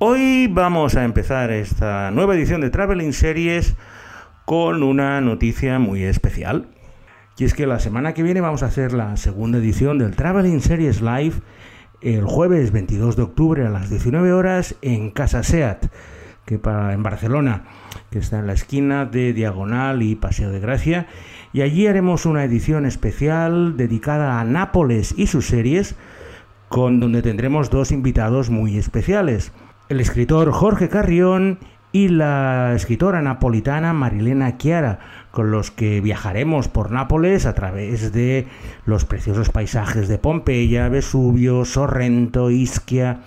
Hoy vamos a empezar esta nueva edición de Traveling Series con una noticia muy especial. Y es que la semana que viene vamos a hacer la segunda edición del Traveling Series Live el jueves 22 de octubre a las 19 horas en Casa Seat, que para, en Barcelona, que está en la esquina de Diagonal y Paseo de Gracia. Y allí haremos una edición especial dedicada a Nápoles y sus series, con donde tendremos dos invitados muy especiales el escritor Jorge Carrión y la escritora napolitana Marilena Chiara, con los que viajaremos por Nápoles a través de los preciosos paisajes de Pompeya, Vesubio, Sorrento, Ischia,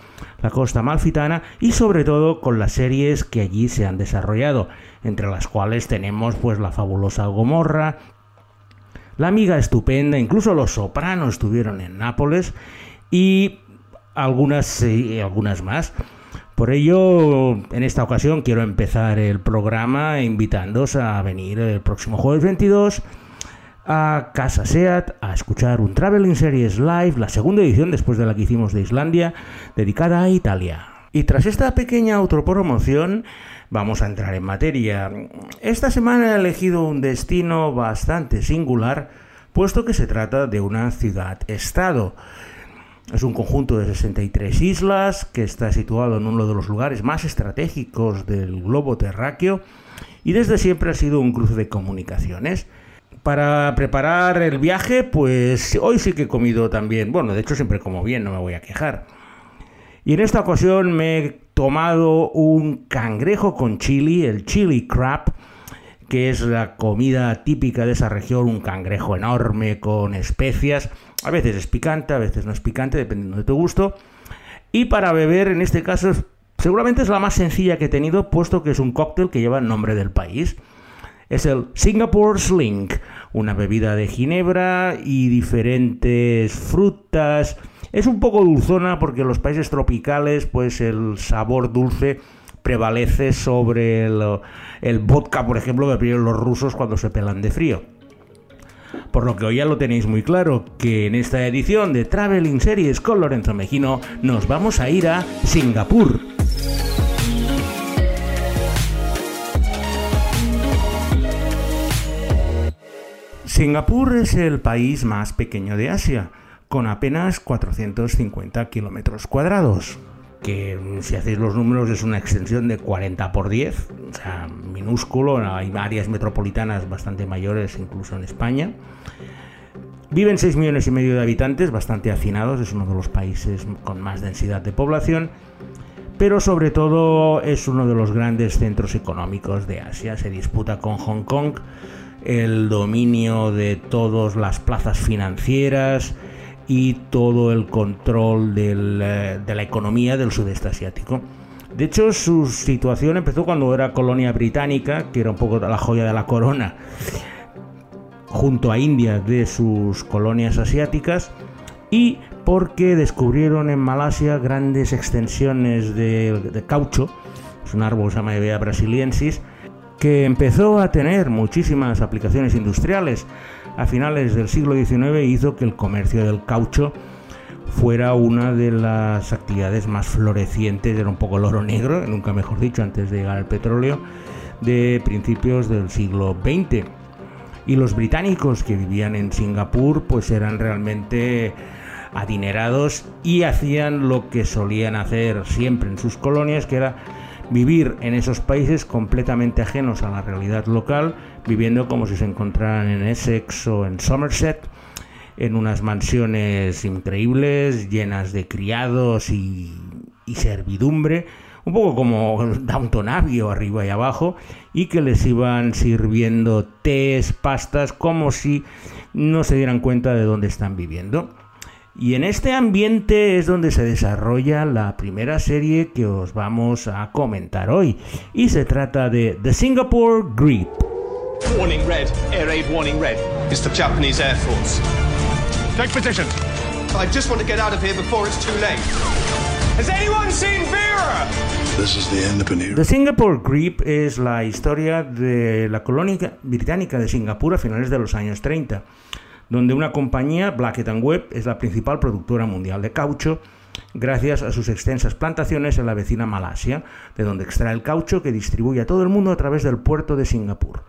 la costa malfitana y sobre todo con las series que allí se han desarrollado, entre las cuales tenemos pues la fabulosa Gomorra, la amiga estupenda, incluso los sopranos estuvieron en Nápoles y algunas, algunas más. Por ello, en esta ocasión quiero empezar el programa invitándoos a venir el próximo jueves 22 a Casa Seat a escuchar un Traveling Series Live, la segunda edición después de la que hicimos de Islandia, dedicada a Italia. Y tras esta pequeña autopromoción, vamos a entrar en materia. Esta semana he elegido un destino bastante singular, puesto que se trata de una ciudad-estado. Es un conjunto de 63 islas que está situado en uno de los lugares más estratégicos del globo terráqueo y desde siempre ha sido un cruce de comunicaciones. Para preparar el viaje, pues hoy sí que he comido también, bueno, de hecho siempre como bien, no me voy a quejar. Y en esta ocasión me he tomado un cangrejo con chili, el chili crab, que es la comida típica de esa región, un cangrejo enorme con especias. A veces es picante, a veces no es picante, dependiendo de tu gusto. Y para beber, en este caso, seguramente es la más sencilla que he tenido, puesto que es un cóctel que lleva el nombre del país. Es el Singapore Sling, una bebida de ginebra y diferentes frutas. Es un poco dulzona porque en los países tropicales, pues el sabor dulce prevalece sobre el, vodka, por ejemplo, que beben los rusos cuando se pelan de frío. Por lo que hoy ya lo tenéis muy claro, que en esta edición de Traveling Series con Lorenzo Mejino nos vamos a ir a Singapur. Singapur es el país más pequeño de Asia, con apenas 450 kilómetros cuadrados que si hacéis los números es una extensión de 40 por 10, o sea, minúsculo, hay áreas metropolitanas bastante mayores incluso en España. Viven 6 millones y medio de habitantes, bastante hacinados, es uno de los países con más densidad de población, pero sobre todo es uno de los grandes centros económicos de Asia, se disputa con Hong Kong el dominio de todas las plazas financieras, y todo el control eh, de la economía del sudeste asiático. De hecho, su situación empezó cuando era colonia británica, que era un poco la joya de la corona, junto a India de sus colonias asiáticas, y porque descubrieron en Malasia grandes extensiones de, caucho, es un árbol se llama Evea brasiliensis, que empezó a tener muchísimas aplicaciones industriales a finales del siglo XIX hizo que el comercio del caucho fuera una de las actividades más florecientes, era un poco el oro negro, nunca mejor dicho, antes de llegar al petróleo, de principios del siglo XX. Y los británicos que vivían en Singapur pues eran realmente adinerados y hacían lo que solían hacer siempre en sus colonias, que era vivir en esos países completamente ajenos a la realidad local, viviendo como si se encontraran en Essex o en Somerset, en unas mansiones increíbles, llenas de criados y, servidumbre, un poco como Downton Abbey arriba y abajo, y que les iban sirviendo tés, pastas, como si no se dieran cuenta de dónde están viviendo. Y en este ambiente es donde se desarrolla la primera serie que os vamos a comentar hoy. Y se trata de The Singapore Grip. Warning red, air aid warning red. It's the Japanese Air Force. Take position. I just want to get out of here before it's too late. Has anyone seen Vera? This is the end of The Singapore Grip es la historia de la colonia británica de Singapur a finales de los años 30 donde una compañía, Blackett Webb, es la principal productora mundial de caucho gracias a sus extensas plantaciones en la vecina Malasia, de donde extrae el caucho que distribuye a todo el mundo a través del puerto de Singapur.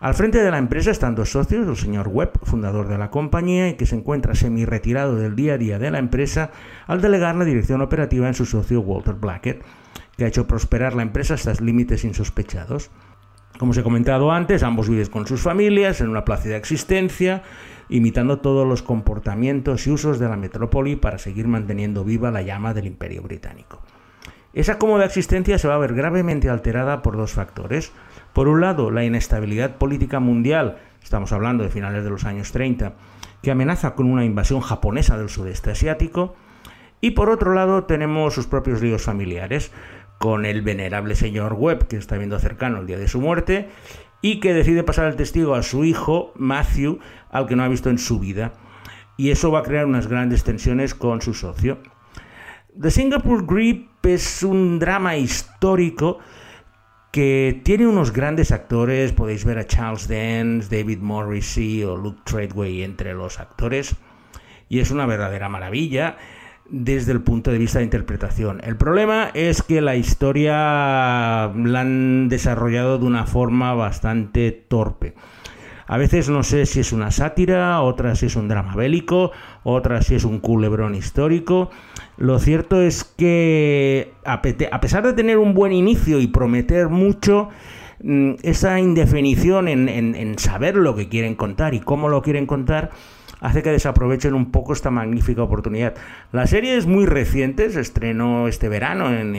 Al frente de la empresa están dos socios, el señor Webb, fundador de la compañía y que se encuentra semi-retirado del día a día de la empresa al delegar la dirección operativa en su socio Walter Blackett, que ha hecho prosperar la empresa hasta límites insospechados. Como os he comentado antes, ambos viven con sus familias en una plácida existencia, imitando todos los comportamientos y usos de la metrópoli para seguir manteniendo viva la llama del imperio británico. Esa cómoda existencia se va a ver gravemente alterada por dos factores. Por un lado, la inestabilidad política mundial, estamos hablando de finales de los años 30, que amenaza con una invasión japonesa del sudeste asiático, y por otro lado tenemos sus propios líos familiares, con el venerable señor Webb, que está viendo cercano el día de su muerte, y que decide pasar el testigo a su hijo, Matthew, al que no ha visto en su vida. Y eso va a crear unas grandes tensiones con su socio. The Singapore Grip es un drama histórico que tiene unos grandes actores, podéis ver a Charles Dance, David Morrissey o Luke Treadway entre los actores, y es una verdadera maravilla desde el punto de vista de interpretación. El problema es que la historia la han desarrollado de una forma bastante torpe. A veces no sé si es una sátira, otra si es un drama bélico, otra si es un culebrón histórico. Lo cierto es que a pesar de tener un buen inicio y prometer mucho, mm, esa indefinición en, en saber lo que quieren contar y cómo lo quieren contar, hace que desaprovechen un poco esta magnífica oportunidad. La serie es muy reciente, se estrenó este verano en,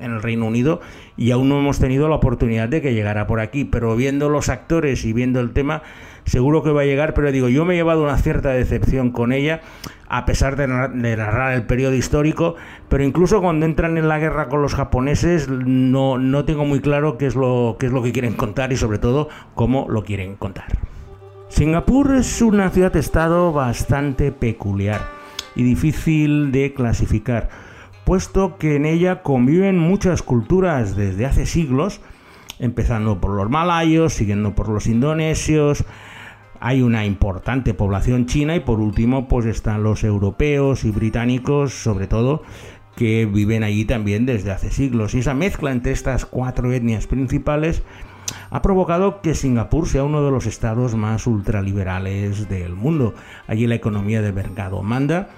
el Reino Unido y aún no hemos tenido la oportunidad de que llegara por aquí, pero viendo los actores y viendo el tema, seguro que va a llegar, pero digo, yo me he llevado una cierta decepción con ella, a pesar de, narrar el periodo histórico, pero incluso cuando entran en la guerra con los japoneses, no, no tengo muy claro qué es, lo, qué es lo que quieren contar y sobre todo cómo lo quieren contar. Singapur es una ciudad-estado bastante peculiar y difícil de clasificar, puesto que en ella conviven muchas culturas desde hace siglos, empezando por los malayos, siguiendo por los indonesios, hay una importante población china y por último pues están los europeos y británicos sobre todo que viven allí también desde hace siglos. Y esa mezcla entre estas cuatro etnias principales ha provocado que Singapur sea uno de los estados más ultraliberales del mundo. Allí la economía de mercado manda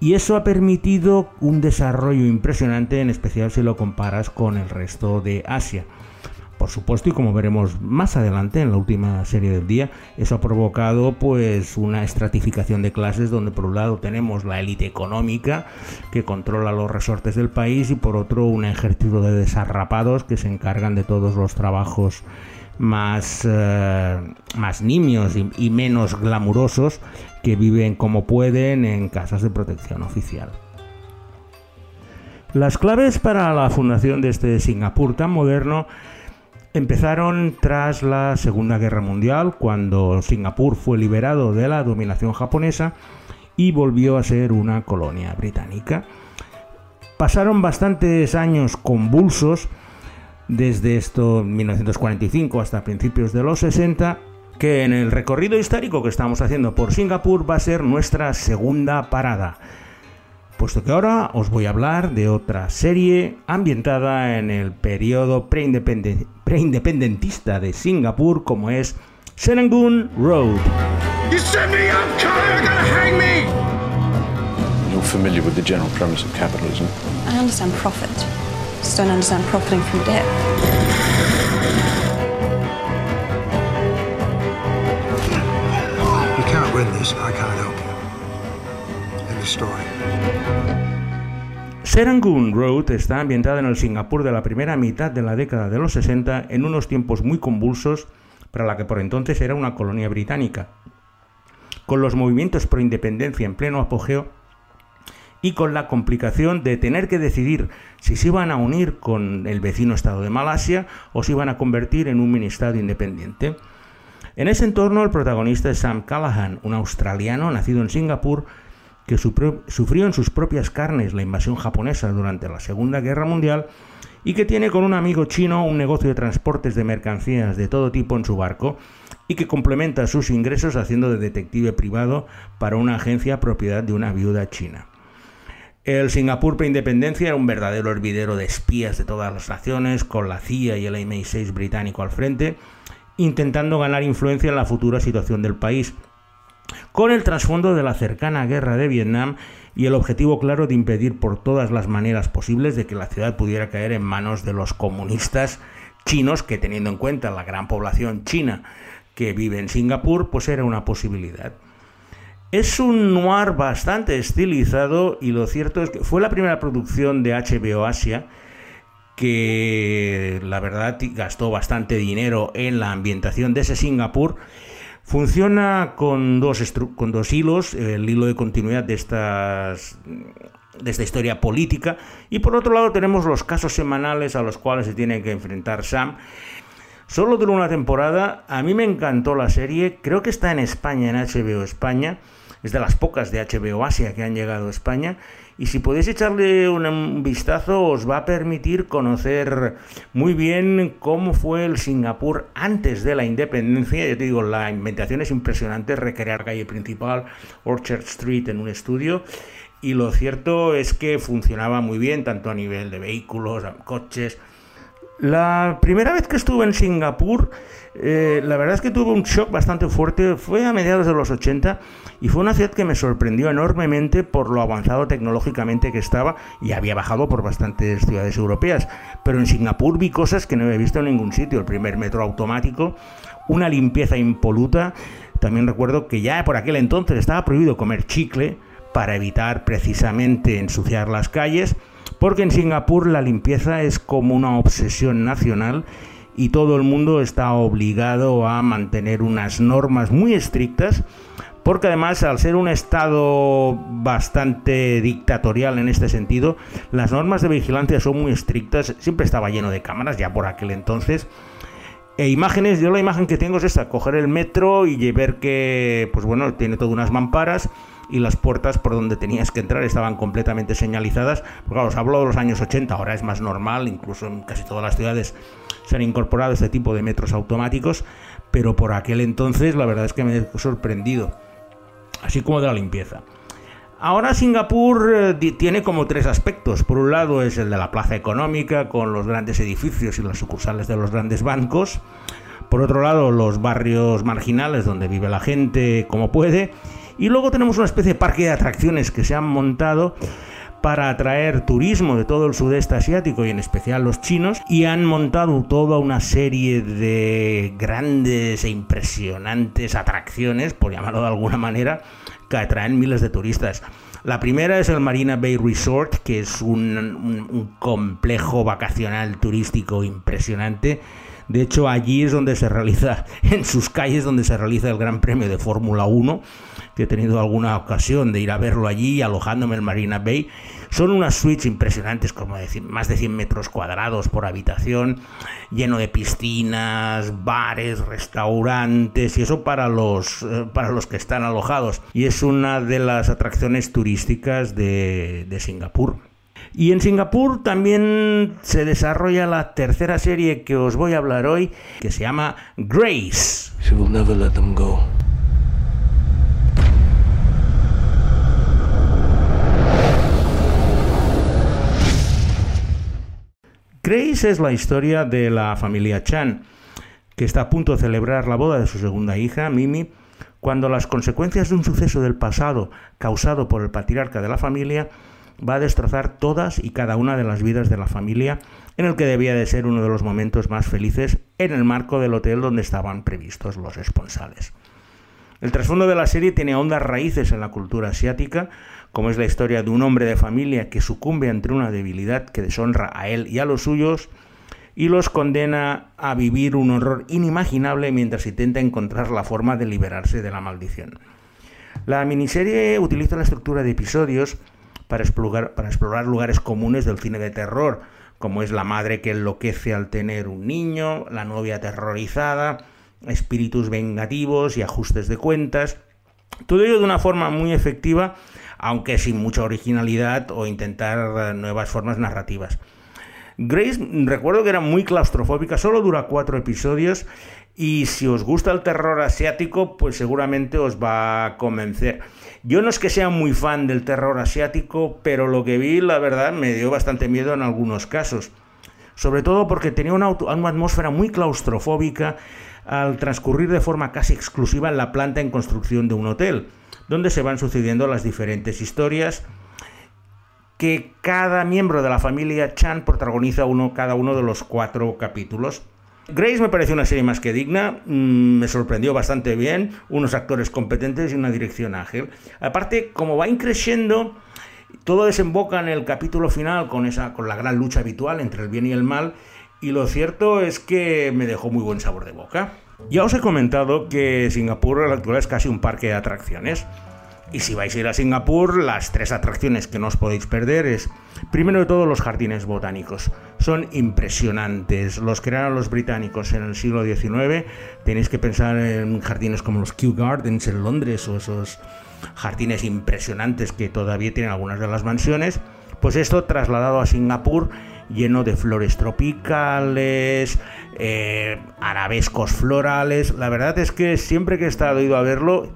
y eso ha permitido un desarrollo impresionante, en especial si lo comparas con el resto de Asia. Por supuesto, y como veremos más adelante en la última serie del día, eso ha provocado pues una estratificación de clases donde por un lado tenemos la élite económica que controla los resortes del país y por otro un ejército de desarrapados que se encargan de todos los trabajos más, eh, más nimios y, y menos glamurosos que viven como pueden en casas de protección oficial. Las claves para la fundación de este Singapur tan moderno empezaron tras la Segunda Guerra Mundial, cuando Singapur fue liberado de la dominación japonesa y volvió a ser una colonia británica. Pasaron bastantes años convulsos, desde esto 1945 hasta principios de los 60, que en el recorrido histórico que estamos haciendo por Singapur va a ser nuestra segunda parada puesto que ahora os voy a hablar de otra serie ambientada en el periodo preindependentista de Singapur como es Serangoon Road. You send me up, you're gonna hang me! You're familiar with the general premise of capitalism? I understand profit. Just don't understand profiting from debt. You can't win this, I can't help you. End of story. Serangoon Road está ambientada en el Singapur de la primera mitad de la década de los 60 en unos tiempos muy convulsos para la que por entonces era una colonia británica. Con los movimientos pro independencia en pleno apogeo y con la complicación de tener que decidir si se iban a unir con el vecino estado de Malasia o se iban a convertir en un ministado independiente. En ese entorno el protagonista es Sam Callahan, un australiano nacido en Singapur que sufrió en sus propias carnes la invasión japonesa durante la Segunda Guerra Mundial y que tiene con un amigo chino un negocio de transportes de mercancías de todo tipo en su barco y que complementa sus ingresos haciendo de detective privado para una agencia propiedad de una viuda china. El Singapur preindependencia era un verdadero hervidero de espías de todas las naciones, con la CIA y el MI6 británico al frente, intentando ganar influencia en la futura situación del país, con el trasfondo de la cercana guerra de Vietnam y el objetivo claro de impedir por todas las maneras posibles de que la ciudad pudiera caer en manos de los comunistas chinos, que teniendo en cuenta la gran población china que vive en Singapur, pues era una posibilidad. Es un noir bastante estilizado y lo cierto es que fue la primera producción de HBO Asia que la verdad gastó bastante dinero en la ambientación de ese Singapur. Funciona con dos, con dos hilos, el hilo de continuidad de, estas, de esta historia política y por otro lado tenemos los casos semanales a los cuales se tiene que enfrentar Sam. Solo duró una temporada, a mí me encantó la serie, creo que está en España, en HBO España es de las pocas de HBO Asia que han llegado a España. Y si podéis echarle un vistazo, os va a permitir conocer muy bien cómo fue el Singapur antes de la independencia. Yo te digo, la inventación es impresionante, recrear calle principal, Orchard Street en un estudio. Y lo cierto es que funcionaba muy bien, tanto a nivel de vehículos, coches, la primera vez que estuve en Singapur, eh, la verdad es que tuve un shock bastante fuerte, fue a mediados de los 80 y fue una ciudad que me sorprendió enormemente por lo avanzado tecnológicamente que estaba y había bajado por bastantes ciudades europeas, pero en Singapur vi cosas que no había visto en ningún sitio, el primer metro automático, una limpieza impoluta, también recuerdo que ya por aquel entonces estaba prohibido comer chicle para evitar precisamente ensuciar las calles, porque en Singapur la limpieza es como una obsesión nacional y todo el mundo está obligado a mantener unas normas muy estrictas, porque además al ser un estado bastante dictatorial en este sentido, las normas de vigilancia son muy estrictas, siempre estaba lleno de cámaras ya por aquel entonces. E imágenes, yo la imagen que tengo es esta, coger el metro y ver que, pues bueno, tiene todas unas mamparas y las puertas por donde tenías que entrar estaban completamente señalizadas. Claro, os hablo de los años 80, ahora es más normal, incluso en casi todas las ciudades se han incorporado este tipo de metros automáticos, pero por aquel entonces la verdad es que me he sorprendido, así como de la limpieza. Ahora Singapur eh, tiene como tres aspectos. Por un lado es el de la plaza económica con los grandes edificios y las sucursales de los grandes bancos. Por otro lado los barrios marginales donde vive la gente como puede. Y luego tenemos una especie de parque de atracciones que se han montado para atraer turismo de todo el sudeste asiático y en especial los chinos y han montado toda una serie de grandes e impresionantes atracciones, por llamarlo de alguna manera, que atraen miles de turistas. La primera es el Marina Bay Resort, que es un, un complejo vacacional turístico impresionante de hecho, allí es donde se realiza, en sus calles, donde se realiza el Gran Premio de Fórmula 1, que he tenido alguna ocasión de ir a verlo allí, alojándome en Marina Bay. Son unas suites impresionantes, como decir, más de 100 metros cuadrados por habitación, lleno de piscinas, bares, restaurantes, y eso para los, eh, para los que están alojados. Y es una de las atracciones turísticas de, de Singapur. Y en Singapur también se desarrolla la tercera serie que os voy a hablar hoy, que se llama Grace. Grace es la historia de la familia Chan, que está a punto de celebrar la boda de su segunda hija, Mimi, cuando las consecuencias de un suceso del pasado causado por el patriarca de la familia va a destrozar todas y cada una de las vidas de la familia en el que debía de ser uno de los momentos más felices en el marco del hotel donde estaban previstos los esponsales. El trasfondo de la serie tiene hondas raíces en la cultura asiática, como es la historia de un hombre de familia que sucumbe ante una debilidad que deshonra a él y a los suyos y los condena a vivir un horror inimaginable mientras intenta encontrar la forma de liberarse de la maldición. La miniserie utiliza la estructura de episodios para explorar, lugares comunes del cine de terror, como es la madre que enloquece al tener un niño, la novia aterrorizada, espíritus vengativos y ajustes de cuentas. Todo ello de una forma muy efectiva, aunque sin mucha originalidad o intentar nuevas formas narrativas. Grace, recuerdo que era muy claustrofóbica, solo dura cuatro episodios y si os gusta el terror asiático, pues seguramente os va a convencer. Yo no es que sea muy fan del terror asiático, pero lo que vi, la verdad, me dio bastante miedo en algunos casos. Sobre todo porque tenía una, una atmósfera muy claustrofóbica al transcurrir de forma casi exclusiva en la planta en construcción de un hotel, donde se van sucediendo las diferentes historias que cada miembro de la familia Chan protagoniza uno, cada uno de los cuatro capítulos. Grace me pareció una serie más que digna, mm, me sorprendió bastante bien, unos actores competentes y una dirección ágil. Aparte, como va increciendo, todo desemboca en el capítulo final con, esa, con la gran lucha habitual entre el bien y el mal, y lo cierto es que me dejó muy buen sabor de boca. Ya os he comentado que Singapur en la actualidad es casi un parque de atracciones. Y si vais a ir a Singapur, las tres atracciones que no os podéis perder es, primero de todo, los jardines botánicos. Son impresionantes. Los crearon los británicos en el siglo XIX. Tenéis que pensar en jardines como los Kew Gardens en Londres o esos jardines impresionantes que todavía tienen algunas de las mansiones. Pues esto trasladado a Singapur lleno de flores tropicales, eh, arabescos florales. La verdad es que siempre que he estado ido a verlo,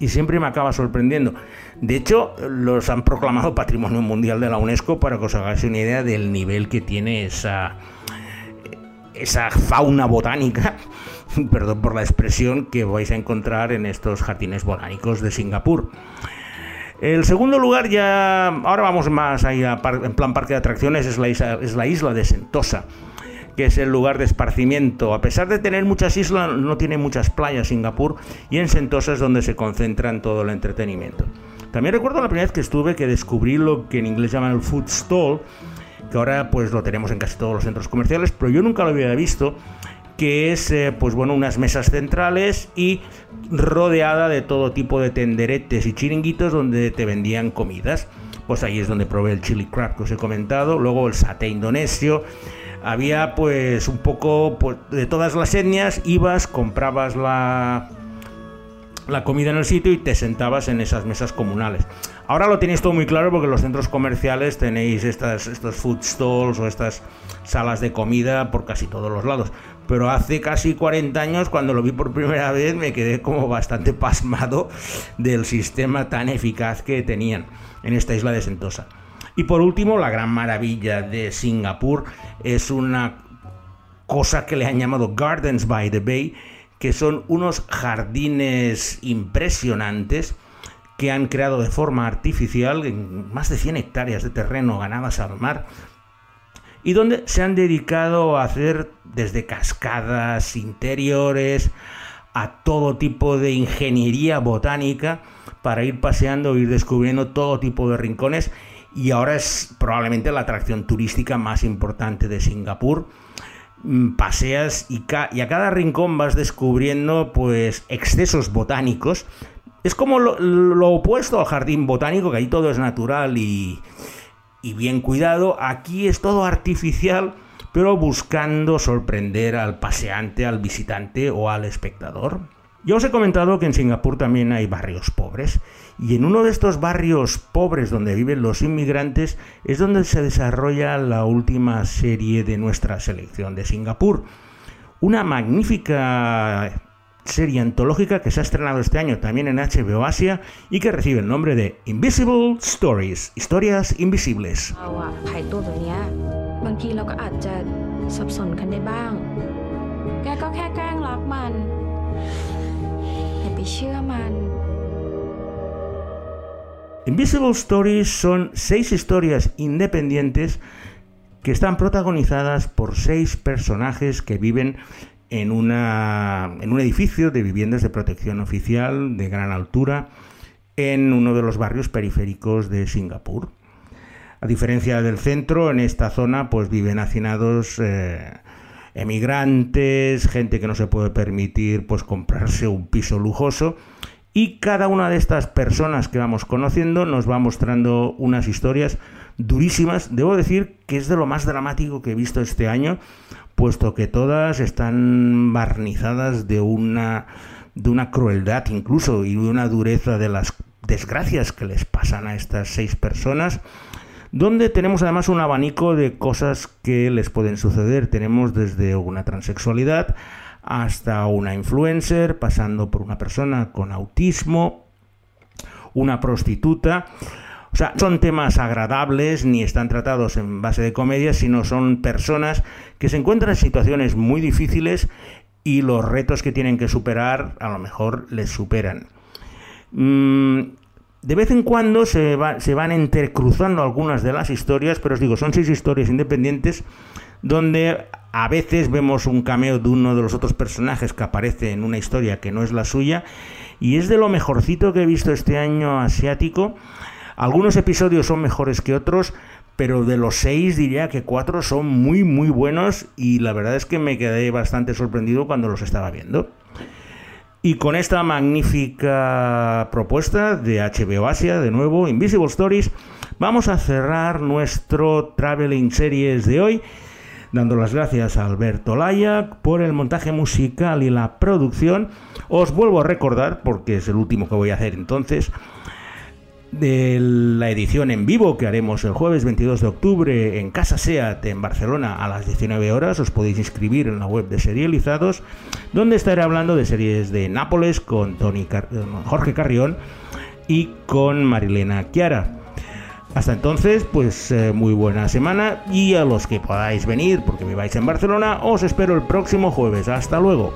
y siempre me acaba sorprendiendo. De hecho, los han proclamado Patrimonio Mundial de la UNESCO para que os hagáis una idea del nivel que tiene esa, esa fauna botánica, perdón por la expresión, que vais a encontrar en estos jardines botánicos de Singapur. El segundo lugar ya, ahora vamos más ahí en plan parque de atracciones, es la es la isla de Sentosa que es el lugar de esparcimiento. A pesar de tener muchas islas, no tiene muchas playas Singapur y en Sentosa es donde se concentran todo el entretenimiento. También recuerdo la primera vez que estuve que descubrí lo que en inglés llaman el food stall, que ahora pues lo tenemos en casi todos los centros comerciales, pero yo nunca lo había visto que es eh, pues bueno unas mesas centrales y rodeada de todo tipo de tenderetes y chiringuitos donde te vendían comidas pues ahí es donde probé el chili crab que os he comentado luego el sate indonesio había pues un poco pues, de todas las etnias, ibas, comprabas la, la comida en el sitio y te sentabas en esas mesas comunales. Ahora lo tenéis todo muy claro porque en los centros comerciales tenéis estas, estos food stalls o estas salas de comida por casi todos los lados. Pero hace casi 40 años, cuando lo vi por primera vez, me quedé como bastante pasmado del sistema tan eficaz que tenían en esta isla de Sentosa. Y por último, la gran maravilla de Singapur es una cosa que le han llamado Gardens by the Bay, que son unos jardines impresionantes que han creado de forma artificial más de 100 hectáreas de terreno ganadas al mar y donde se han dedicado a hacer desde cascadas interiores a todo tipo de ingeniería botánica para ir paseando, ir descubriendo todo tipo de rincones y ahora es probablemente la atracción turística más importante de Singapur. Mm, paseas y, y a cada rincón vas descubriendo pues excesos botánicos. Es como lo, opuesto al jardín botánico, que ahí todo es natural y, y bien cuidado. Aquí es todo artificial, pero buscando sorprender al paseante, al visitante o al espectador. Yo os he comentado que en Singapur también hay barrios pobres y en uno de estos barrios pobres donde viven los inmigrantes es donde se desarrolla la última serie de nuestra selección de Singapur. Una magnífica serie antológica que se ha estrenado este año también en HBO Asia y que recibe el nombre de Invisible Stories, historias invisibles. Invisible Stories son seis historias independientes que están protagonizadas por seis personajes que viven en, una, en un edificio de viviendas de protección oficial de gran altura en uno de los barrios periféricos de Singapur. A diferencia del centro, en esta zona pues viven hacinados eh, emigrantes, gente que no se puede permitir pues comprarse un piso lujoso y cada una de estas personas que vamos conociendo nos va mostrando unas historias durísimas. Debo decir que es de lo más dramático que he visto este año, puesto que todas están barnizadas de una de una crueldad incluso y de una dureza de las desgracias que les pasan a estas seis personas. donde tenemos además un abanico de cosas que les pueden suceder. Tenemos desde una transexualidad hasta una influencer, pasando por una persona con autismo, una prostituta. O sea, son temas agradables ni están tratados en base de comedia, sino son personas que se encuentran en situaciones muy difíciles y los retos que tienen que superar a lo mejor les superan. Mm, de vez en cuando se, se van entrecruzando algunas de las historias, pero os digo, son seis historias independientes donde a veces vemos un cameo de uno de los otros personajes que aparece en una historia que no es la suya y es de lo mejorcito que he visto este año asiático. Algunos episodios son mejores que otros, pero de los seis diría que cuatro son muy muy buenos y la verdad es que me quedé bastante sorprendido cuando los estaba viendo. Y con esta magnífica propuesta de HBO Asia, de nuevo, Invisible Stories, vamos a cerrar nuestro Traveling Series de hoy, dando las gracias a Alberto Layak por el montaje musical y la producción. Os vuelvo a recordar, porque es el último que voy a hacer entonces, de la edición en vivo que haremos el jueves 22 de octubre en Casa Seat en Barcelona a las 19 horas. Os podéis inscribir en la web de Serializados, donde estaré hablando de series de Nápoles con Tony Jorge Carrión y con Marilena Chiara. Hasta entonces, pues eh, muy buena semana y a los que podáis venir porque viváis en Barcelona, os espero el próximo jueves. Hasta luego.